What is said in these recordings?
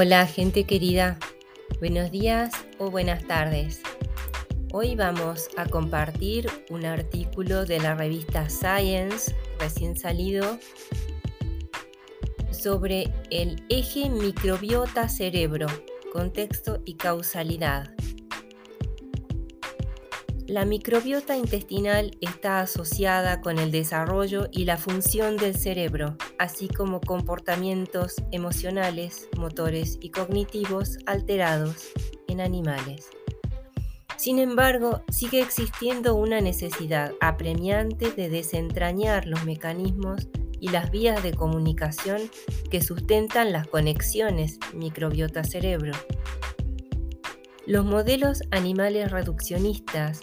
Hola gente querida, buenos días o buenas tardes. Hoy vamos a compartir un artículo de la revista Science recién salido sobre el eje microbiota cerebro, contexto y causalidad. La microbiota intestinal está asociada con el desarrollo y la función del cerebro, así como comportamientos emocionales, motores y cognitivos alterados en animales. Sin embargo, sigue existiendo una necesidad apremiante de desentrañar los mecanismos y las vías de comunicación que sustentan las conexiones microbiota-cerebro. Los modelos animales reduccionistas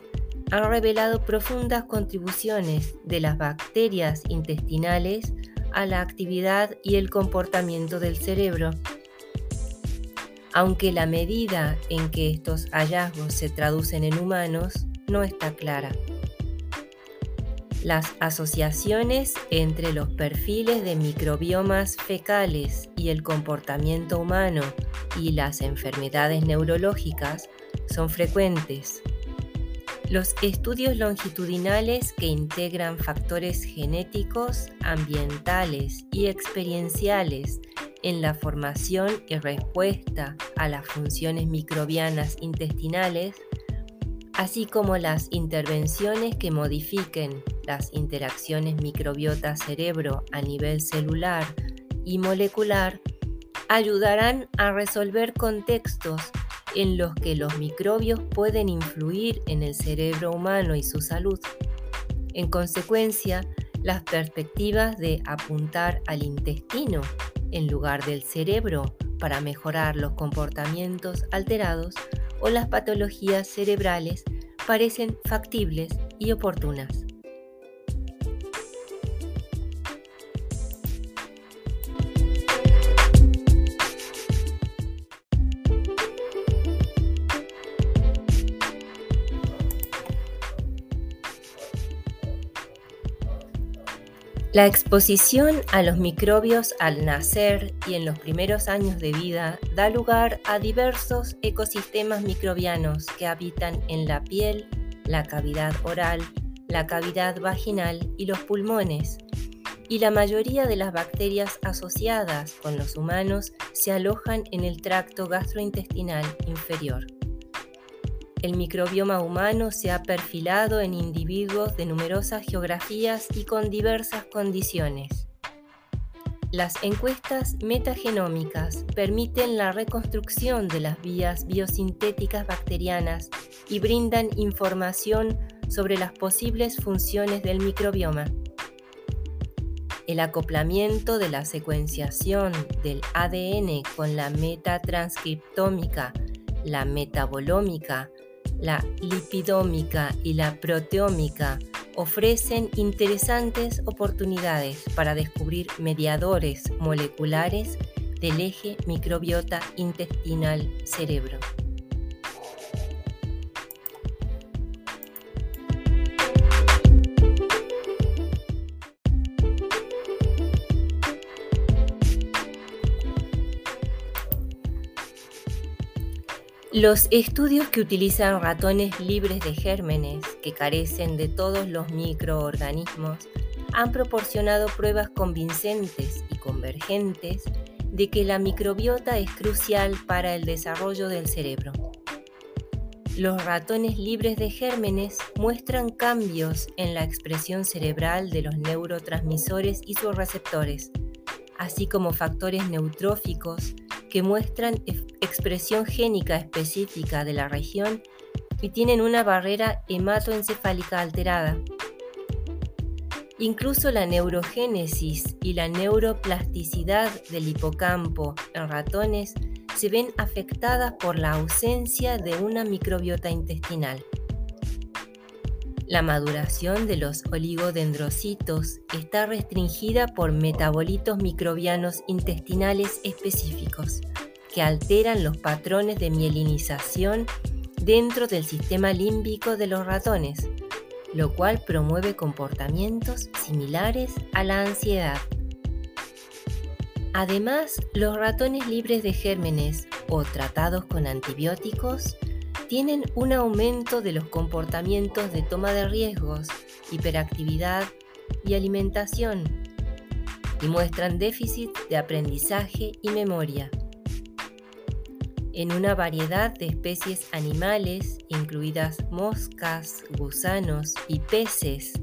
han revelado profundas contribuciones de las bacterias intestinales a la actividad y el comportamiento del cerebro. Aunque la medida en que estos hallazgos se traducen en humanos no está clara. Las asociaciones entre los perfiles de microbiomas fecales y el comportamiento humano y las enfermedades neurológicas son frecuentes. Los estudios longitudinales que integran factores genéticos, ambientales y experienciales en la formación y respuesta a las funciones microbianas intestinales, así como las intervenciones que modifiquen las interacciones microbiota-cerebro a nivel celular y molecular, ayudarán a resolver contextos en los que los microbios pueden influir en el cerebro humano y su salud. En consecuencia, las perspectivas de apuntar al intestino en lugar del cerebro para mejorar los comportamientos alterados o las patologías cerebrales parecen factibles y oportunas. La exposición a los microbios al nacer y en los primeros años de vida da lugar a diversos ecosistemas microbianos que habitan en la piel, la cavidad oral, la cavidad vaginal y los pulmones. Y la mayoría de las bacterias asociadas con los humanos se alojan en el tracto gastrointestinal inferior el microbioma humano se ha perfilado en individuos de numerosas geografías y con diversas condiciones. Las encuestas metagenómicas permiten la reconstrucción de las vías biosintéticas bacterianas y brindan información sobre las posibles funciones del microbioma. El acoplamiento de la secuenciación del ADN con la metatranscriptómica, la metabolómica, la lipidómica y la proteómica ofrecen interesantes oportunidades para descubrir mediadores moleculares del eje microbiota intestinal Los estudios que utilizan ratones libres de gérmenes que carecen de todos los microorganismos han proporcionado pruebas convincentes y convergentes de que la microbiota es crucial para el desarrollo del cerebro. Los ratones libres de gérmenes muestran cambios en la expresión cerebral de los neurotransmisores y sus receptores, así como factores neutróficos que muestran expresión génica específica de la región y tienen una barrera hematoencefálica alterada. Incluso la neurogénesis y la neuroplasticidad del hipocampo en ratones se ven afectadas por la ausencia de una microbiota intestinal. La maduración de los oligodendrocitos está restringida por metabolitos microbianos intestinales específicos que alteran los patrones de mielinización dentro del sistema límbico de los ratones, lo cual promueve comportamientos similares a la ansiedad. Además, los ratones libres de gérmenes o tratados con antibióticos tienen un aumento de los comportamientos de toma de riesgos, hiperactividad y alimentación, y muestran déficit de aprendizaje y memoria. En una variedad de especies animales, incluidas moscas, gusanos y peces,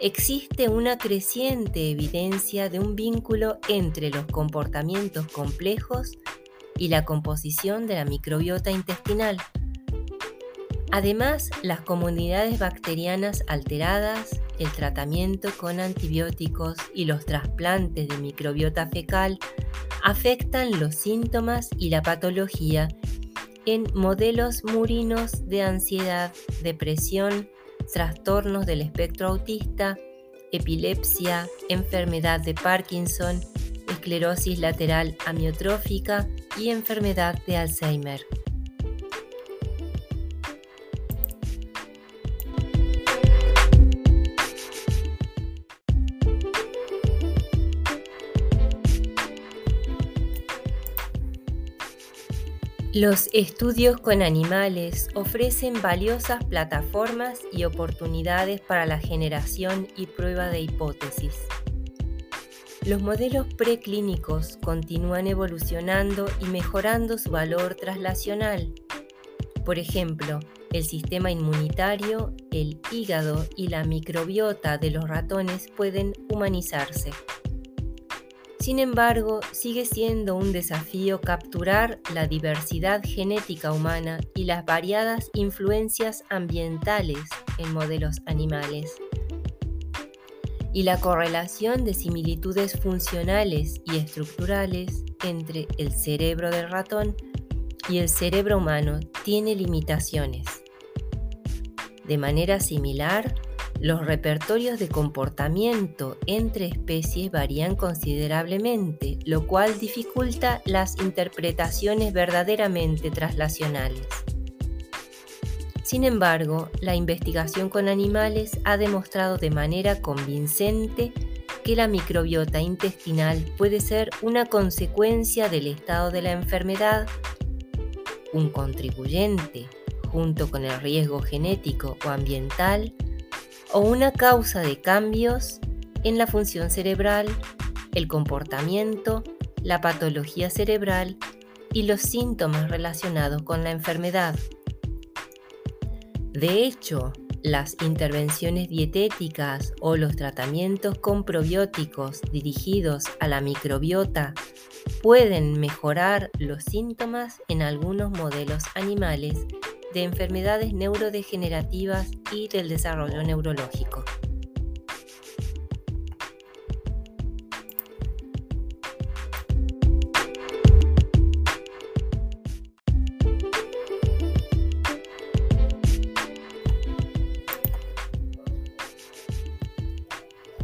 existe una creciente evidencia de un vínculo entre los comportamientos complejos y la composición de la microbiota intestinal. Además, las comunidades bacterianas alteradas, el tratamiento con antibióticos y los trasplantes de microbiota fecal afectan los síntomas y la patología en modelos murinos de ansiedad, depresión, trastornos del espectro autista, epilepsia, enfermedad de Parkinson, esclerosis lateral amiotrófica y enfermedad de Alzheimer. Los estudios con animales ofrecen valiosas plataformas y oportunidades para la generación y prueba de hipótesis. Los modelos preclínicos continúan evolucionando y mejorando su valor traslacional. Por ejemplo, el sistema inmunitario, el hígado y la microbiota de los ratones pueden humanizarse. Sin embargo, sigue siendo un desafío capturar la diversidad genética humana y las variadas influencias ambientales en modelos animales. Y la correlación de similitudes funcionales y estructurales entre el cerebro del ratón y el cerebro humano tiene limitaciones. De manera similar, los repertorios de comportamiento entre especies varían considerablemente, lo cual dificulta las interpretaciones verdaderamente traslacionales. Sin embargo, la investigación con animales ha demostrado de manera convincente que la microbiota intestinal puede ser una consecuencia del estado de la enfermedad, un contribuyente, junto con el riesgo genético o ambiental, o una causa de cambios en la función cerebral, el comportamiento, la patología cerebral y los síntomas relacionados con la enfermedad. De hecho, las intervenciones dietéticas o los tratamientos con probióticos dirigidos a la microbiota pueden mejorar los síntomas en algunos modelos animales de enfermedades neurodegenerativas y del desarrollo neurológico.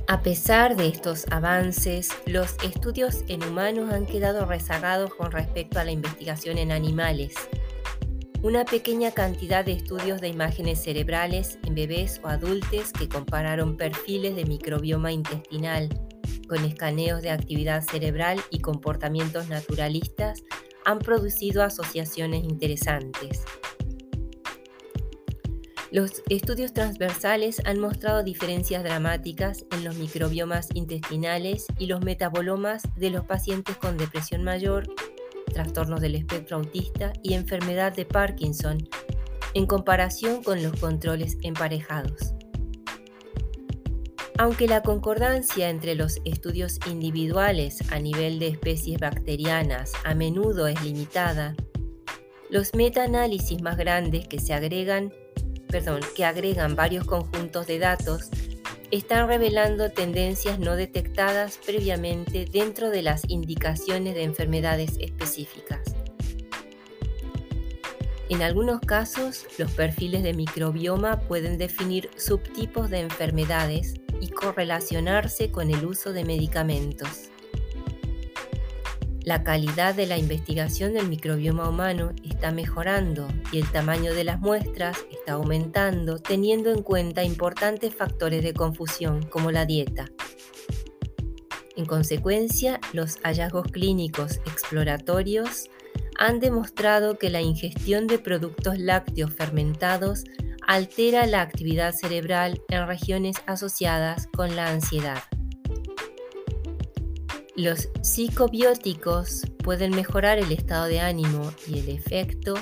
A pesar de estos avances, los estudios en humanos han quedado rezagados con respecto a la investigación en animales una pequeña cantidad de estudios de imágenes cerebrales en bebés o adultos que compararon perfiles de microbioma intestinal con escaneos de actividad cerebral y comportamientos naturalistas han producido asociaciones interesantes. Los estudios transversales han mostrado diferencias dramáticas en los microbiomas intestinales y los metabolomas de los pacientes con depresión mayor trastornos del espectro autista y enfermedad de Parkinson en comparación con los controles emparejados. Aunque la concordancia entre los estudios individuales a nivel de especies bacterianas a menudo es limitada, los metaanálisis más grandes que se agregan, perdón, que agregan varios conjuntos de datos están revelando tendencias no detectadas previamente dentro de las indicaciones de enfermedades específicas. En algunos casos, los perfiles de microbioma pueden definir subtipos de enfermedades y correlacionarse con el uso de medicamentos. La calidad de la investigación del microbioma humano está mejorando y el tamaño de las muestras está aumentando teniendo en cuenta importantes factores de confusión como la dieta. En consecuencia, los hallazgos clínicos exploratorios han demostrado que la ingestión de productos lácteos fermentados altera la actividad cerebral en regiones asociadas con la ansiedad. Los psicobióticos pueden mejorar el estado de ánimo y el efecto,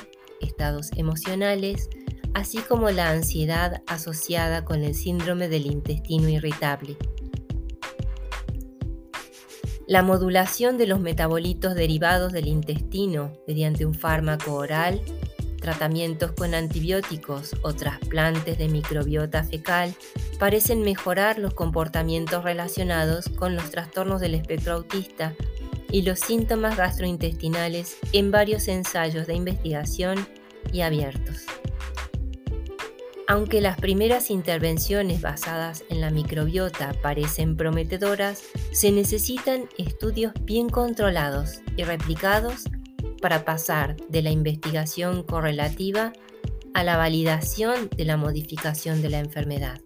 estados emocionales, así como la ansiedad asociada con el síndrome del intestino irritable. La modulación de los metabolitos derivados del intestino mediante un fármaco oral, tratamientos con antibióticos o trasplantes de microbiota fecal parecen mejorar los comportamientos relacionados con los trastornos del espectro autista y los síntomas gastrointestinales en varios ensayos de investigación y abiertos. Aunque las primeras intervenciones basadas en la microbiota parecen prometedoras, se necesitan estudios bien controlados y replicados para pasar de la investigación correlativa a la validación de la modificación de la enfermedad.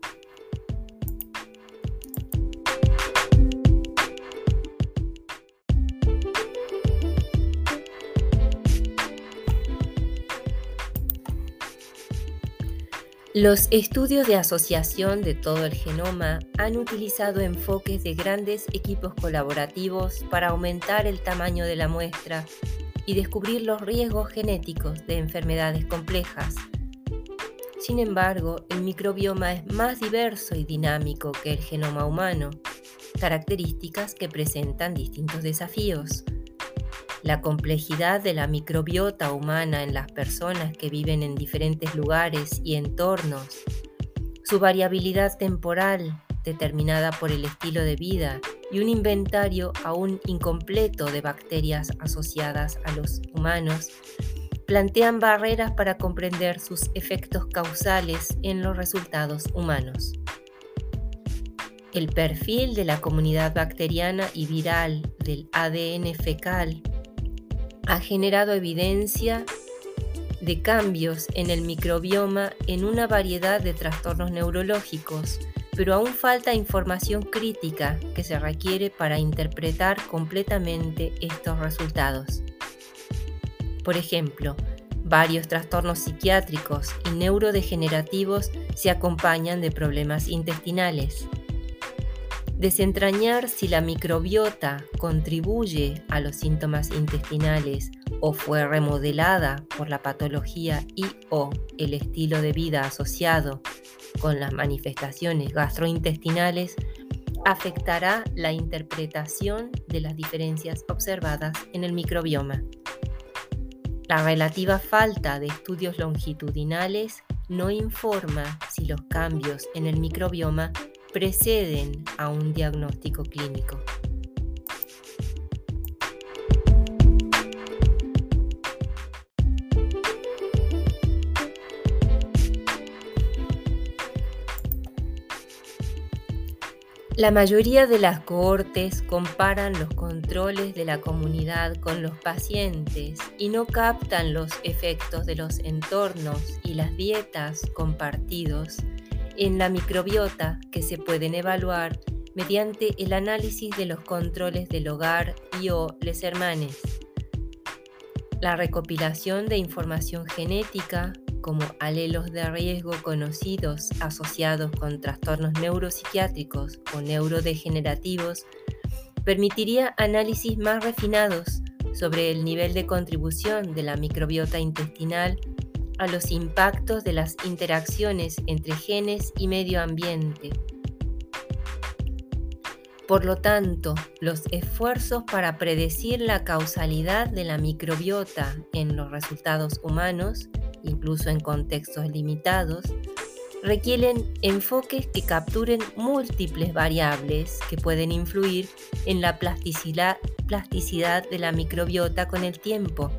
Los estudios de asociación de todo el genoma han utilizado enfoques de grandes equipos colaborativos para aumentar el tamaño de la muestra y descubrir los riesgos genéticos de enfermedades complejas. Sin embargo, el microbioma es más diverso y dinámico que el genoma humano, características que presentan distintos desafíos la complejidad de la microbiota humana en las personas que viven en diferentes lugares y entornos, su variabilidad temporal determinada por el estilo de vida y un inventario aún incompleto de bacterias asociadas a los humanos, plantean barreras para comprender sus efectos causales en los resultados humanos. El perfil de la comunidad bacteriana y viral del ADN fecal ha generado evidencia de cambios en el microbioma en una variedad de trastornos neurológicos, pero aún falta información crítica que se requiere para interpretar completamente estos resultados. Por ejemplo, varios trastornos psiquiátricos y neurodegenerativos se acompañan de problemas intestinales. Desentrañar si la microbiota contribuye a los síntomas intestinales o fue remodelada por la patología y o el estilo de vida asociado con las manifestaciones gastrointestinales afectará la interpretación de las diferencias observadas en el microbioma. La relativa falta de estudios longitudinales no informa si los cambios en el microbioma preceden a un diagnóstico clínico. La mayoría de las cohortes comparan los controles de la comunidad con los pacientes y no captan los efectos de los entornos y las dietas compartidos en la microbiota que se pueden evaluar mediante el análisis de los controles del hogar y o les hermanes. La recopilación de información genética como alelos de riesgo conocidos asociados con trastornos neuropsiquiátricos o neurodegenerativos permitiría análisis más refinados sobre el nivel de contribución de la microbiota intestinal a los impactos de las interacciones entre genes y medio ambiente. Por lo tanto, los esfuerzos para predecir la causalidad de la microbiota en los resultados humanos, incluso en contextos limitados, requieren enfoques que capturen múltiples variables que pueden influir en la plasticidad, de la microbiota con el tiempo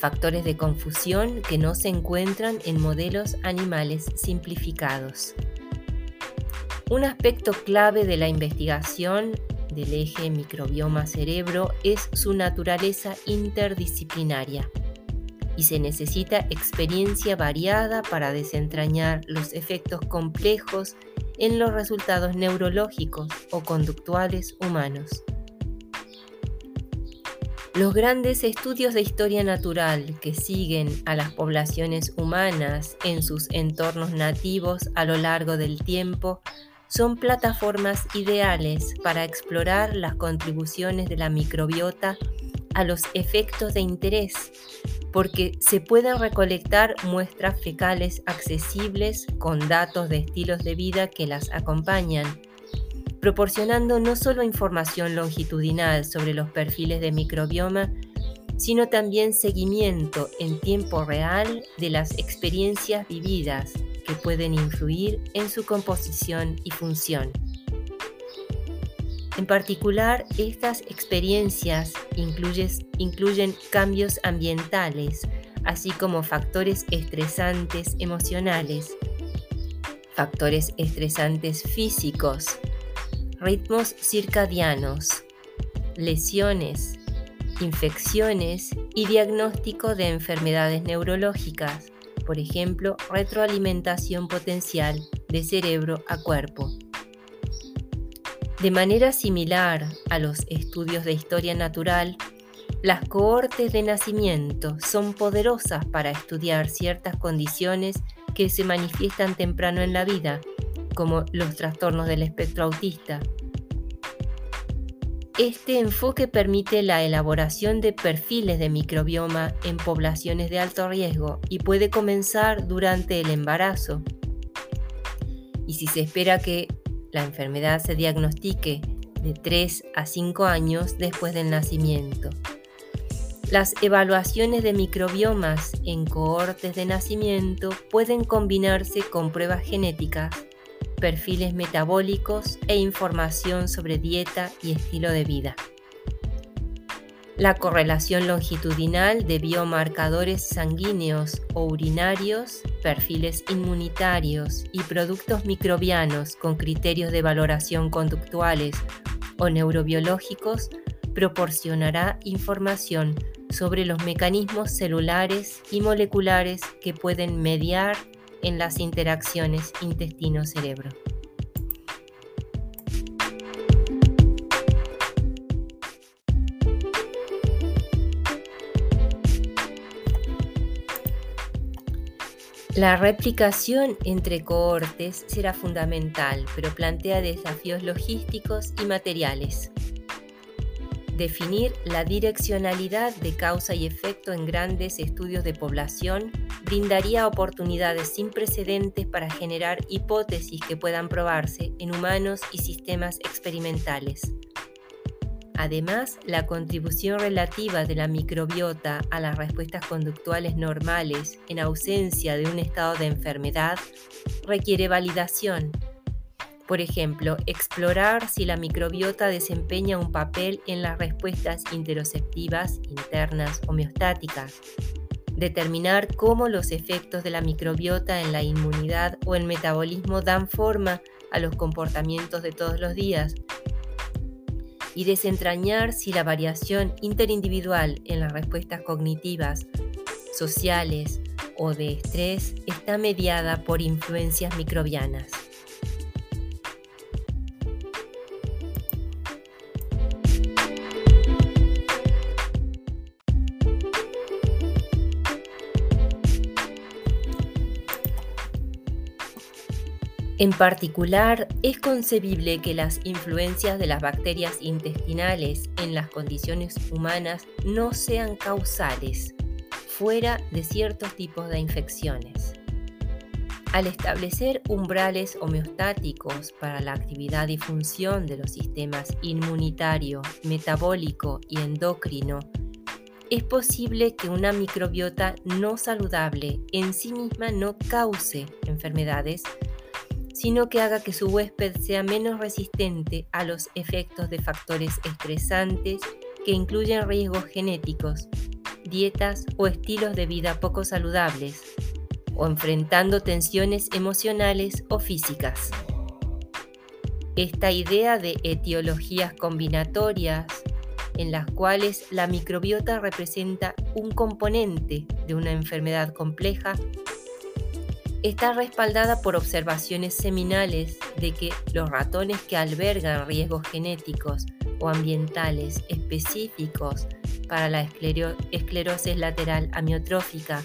factores de confusión que no se encuentran en modelos animales simplificados. Un aspecto clave de la investigación del eje microbioma-cerebro es su naturaleza interdisciplinaria y se necesita experiencia variada para desentrañar los efectos complejos en los resultados neurológicos o conductuales humanos. Los grandes estudios de historia natural que siguen a las poblaciones humanas en sus entornos nativos a lo largo del tiempo son plataformas ideales para explorar las contribuciones de la microbiota a los efectos de interés, porque se pueden recolectar muestras fecales accesibles con datos de estilos de vida que las acompañan, proporcionando no solo información longitudinal sobre los perfiles de microbioma, sino también seguimiento en tiempo real de las experiencias vividas que pueden influir en su composición y función. En particular, estas experiencias incluyen cambios ambientales, así como factores estresantes emocionales, factores estresantes físicos, ritmos circadianos, lesiones, infecciones y diagnóstico de enfermedades neurológicas, por ejemplo, retroalimentación potencial de cerebro a cuerpo. De manera similar a los estudios de historia natural, las cohortes de nacimiento son poderosas para estudiar ciertas condiciones que se manifiestan temprano en la vida, como los trastornos del espectro autista. Este enfoque permite la elaboración de perfiles de microbioma en poblaciones de alto riesgo y puede comenzar durante el embarazo. Y si se espera que la enfermedad se diagnostique de 3 a 5 años después del nacimiento. Las evaluaciones de microbiomas en cohortes de nacimiento pueden combinarse con pruebas genéticas, perfiles metabólicos e información sobre dieta y estilo de vida. La correlación longitudinal de biomarcadores sanguíneos o urinarios, perfiles inmunitarios y productos microbianos con criterios de valoración conductuales o neurobiológicos proporcionará información sobre los mecanismos celulares y moleculares que pueden mediar en las interacciones intestino-cerebro. La replicación entre cohortes será fundamental, pero plantea desafíos logísticos y materiales. Definir la direccionalidad de causa y efecto en grandes estudios de población brindaría oportunidades sin precedentes para generar hipótesis que puedan probarse en humanos y sistemas experimentales. Además, la contribución relativa de la microbiota a las respuestas conductuales normales en ausencia de un estado de enfermedad requiere validación. Por ejemplo, explorar si la microbiota desempeña un papel en las respuestas interoceptivas internas homeostáticas. Determinar cómo los efectos de la microbiota en la inmunidad o el metabolismo dan forma a los comportamientos de todos los días y desentrañar si la variación interindividual en las respuestas cognitivas, sociales o de estrés está mediada por influencias microbianas. En particular, es concebible que las influencias de las bacterias intestinales en las condiciones humanas no sean causales, fuera de ciertos tipos de infecciones. Al establecer umbrales homeostáticos para la actividad y función de los sistemas inmunitario, metabólico y endocrino, es posible que una microbiota no saludable en sí misma no cause enfermedades sino que haga que su huésped sea menos resistente a los efectos de factores estresantes que incluyen riesgos genéticos, dietas o estilos de vida poco saludables, o enfrentando tensiones emocionales o físicas. Esta idea de etiologías combinatorias, en las cuales la microbiota representa un componente de una enfermedad compleja, está respaldada por observaciones seminales de que los ratones que albergan riesgos genéticos o ambientales específicos para la esclerosis lateral amiotrófica,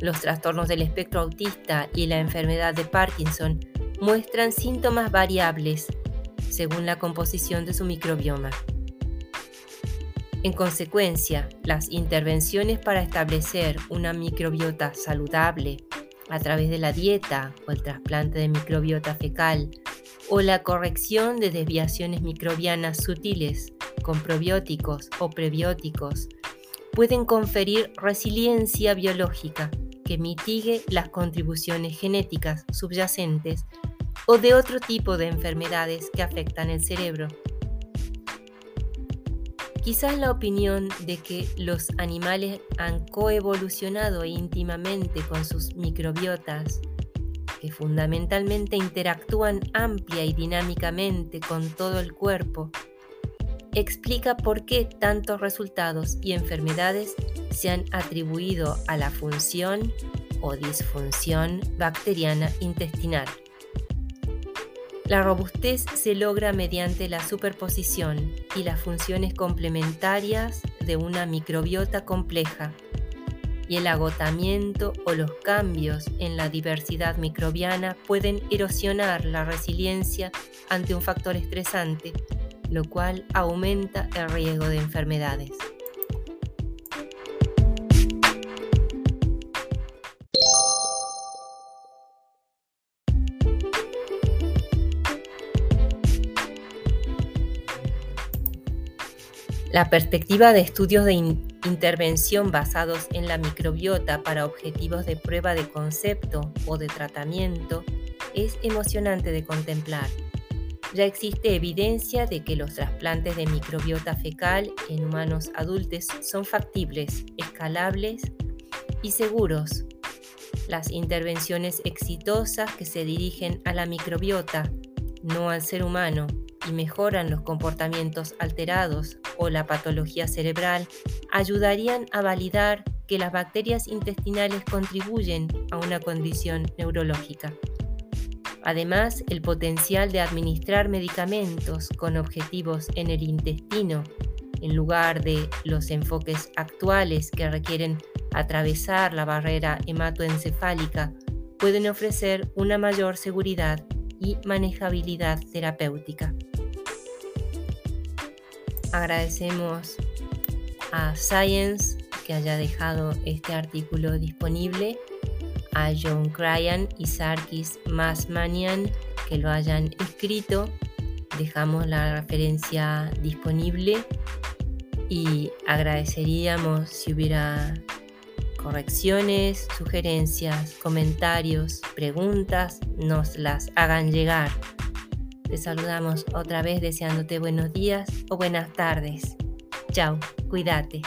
los trastornos del espectro autista y la enfermedad de Parkinson muestran síntomas variables según la composición de su microbioma. En consecuencia, las intervenciones para establecer una microbiota saludable a través de la dieta o el trasplante de microbiota fecal o la corrección de desviaciones microbianas sutiles con probióticos o prebióticos pueden conferir resiliencia biológica que mitigue las contribuciones genéticas subyacentes o de otro tipo de enfermedades que afectan el cerebro. Quizás la opinión de que los animales han coevolucionado íntimamente con sus microbiotas, que fundamentalmente interactúan amplia y dinámicamente con todo el cuerpo, explica por qué tantos resultados y enfermedades se han atribuido a la función o disfunción bacteriana intestinal. La robustez se logra mediante la superposición y las funciones complementarias de una microbiota compleja y el agotamiento o los cambios en la diversidad microbiana pueden erosionar la resiliencia ante un factor estresante, lo cual aumenta el riesgo de enfermedades. La perspectiva de estudios de intervención basados en la microbiota para objetivos de prueba de concepto o de tratamiento es emocionante de contemplar. Ya existe evidencia de que los trasplantes de microbiota fecal en humanos adultos son factibles, escalables y seguros. Las intervenciones exitosas que se dirigen a la microbiota, no al ser humano, y mejoran los comportamientos alterados o la patología cerebral, ayudarían a validar que las bacterias intestinales contribuyen a una condición neurológica. Además, el potencial de administrar medicamentos con objetivos en el intestino, en lugar de los enfoques actuales que requieren atravesar la barrera hematoencefálica, pueden ofrecer una mayor seguridad y manejabilidad terapéutica. Agradecemos a Science que haya dejado este artículo disponible, a John Cryan y Sarkis Masmanian que lo hayan escrito. Dejamos la referencia disponible y agradeceríamos si hubiera correcciones, sugerencias, comentarios, preguntas, nos las hagan llegar te saludamos otra vez deseándote buenos días o buenas tardes. Chao, cuídate.